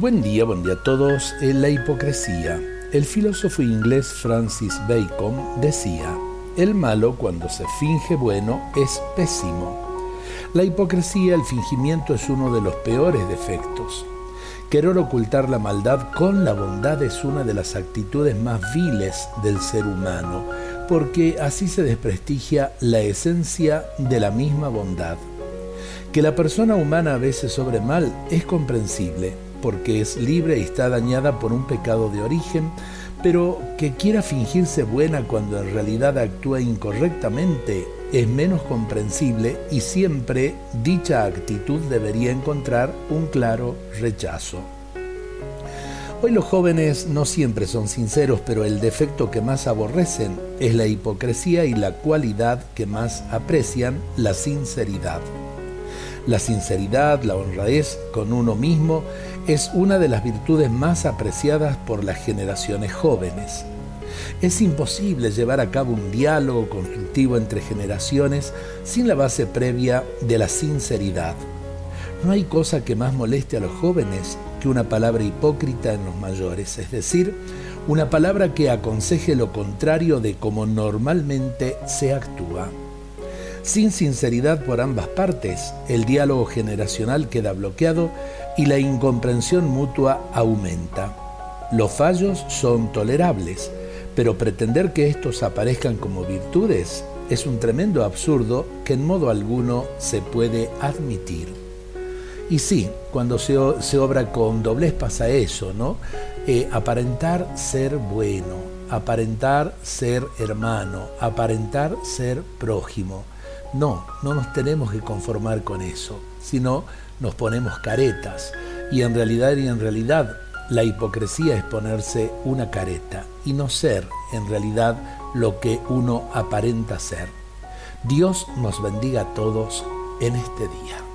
Buen día, buen día a todos. En la hipocresía. El filósofo inglés Francis Bacon decía, el malo cuando se finge bueno es pésimo. La hipocresía, el fingimiento es uno de los peores defectos. Querer ocultar la maldad con la bondad es una de las actitudes más viles del ser humano, porque así se desprestigia la esencia de la misma bondad. Que la persona humana a veces sobre mal es comprensible, porque es libre y está dañada por un pecado de origen, pero que quiera fingirse buena cuando en realidad actúa incorrectamente es menos comprensible y siempre dicha actitud debería encontrar un claro rechazo. Hoy los jóvenes no siempre son sinceros, pero el defecto que más aborrecen es la hipocresía y la cualidad que más aprecian, la sinceridad. La sinceridad, la honradez con uno mismo es una de las virtudes más apreciadas por las generaciones jóvenes. Es imposible llevar a cabo un diálogo constructivo entre generaciones sin la base previa de la sinceridad. No hay cosa que más moleste a los jóvenes que una palabra hipócrita en los mayores, es decir, una palabra que aconseje lo contrario de como normalmente se actúa. Sin sinceridad por ambas partes, el diálogo generacional queda bloqueado y la incomprensión mutua aumenta. Los fallos son tolerables, pero pretender que estos aparezcan como virtudes es un tremendo absurdo que en modo alguno se puede admitir. Y sí, cuando se, obra con doblez pasa eso, ¿no? Eh, aparentar ser bueno, aparentar ser hermano, aparentar ser prójimo. No, no nos tenemos que conformar con eso, sino nos ponemos caretas. Y en realidad y en realidad la hipocresía es ponerse una careta y no ser en realidad lo que uno aparenta ser. Dios nos bendiga a todos en este día.